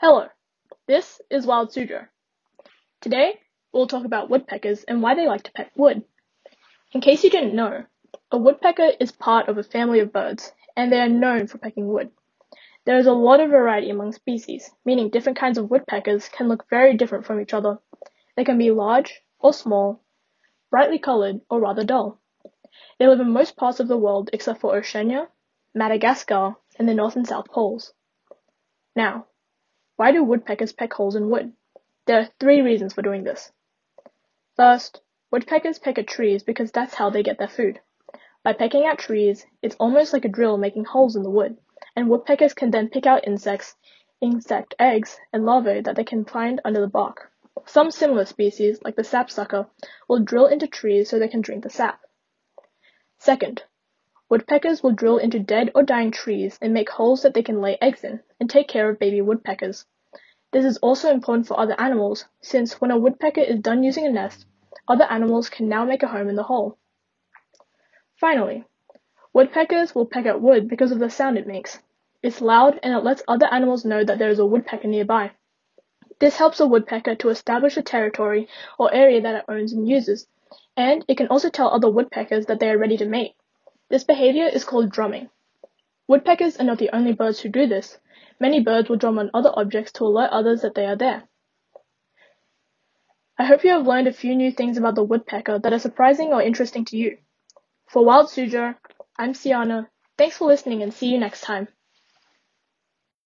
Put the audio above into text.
Hello, this is Wild Suzhou. Today, we'll talk about woodpeckers and why they like to peck wood. In case you didn't know, a woodpecker is part of a family of birds, and they are known for pecking wood. There is a lot of variety among species, meaning different kinds of woodpeckers can look very different from each other. They can be large or small, brightly colored or rather dull. They live in most parts of the world except for Oceania, Madagascar, and the North and South Poles. Now, why do woodpeckers peck holes in wood? There are three reasons for doing this. First, woodpeckers peck at trees because that's how they get their food. By pecking at trees, it's almost like a drill making holes in the wood, and woodpeckers can then pick out insects, insect eggs, and larvae that they can find under the bark. Some similar species, like the sapsucker, will drill into trees so they can drink the sap. Second, Woodpeckers will drill into dead or dying trees and make holes that they can lay eggs in, and take care of baby woodpeckers. This is also important for other animals, since when a woodpecker is done using a nest, other animals can now make a home in the hole. Finally, woodpeckers will peck at wood because of the sound it makes. It's loud and it lets other animals know that there is a woodpecker nearby. This helps a woodpecker to establish a territory or area that it owns and uses, and it can also tell other woodpeckers that they are ready to mate. This behavior is called drumming. Woodpeckers are not the only birds who do this. Many birds will drum on other objects to alert others that they are there. I hope you have learned a few new things about the woodpecker that are surprising or interesting to you. For Wild Suzhou, I'm Siana. Thanks for listening and see you next time.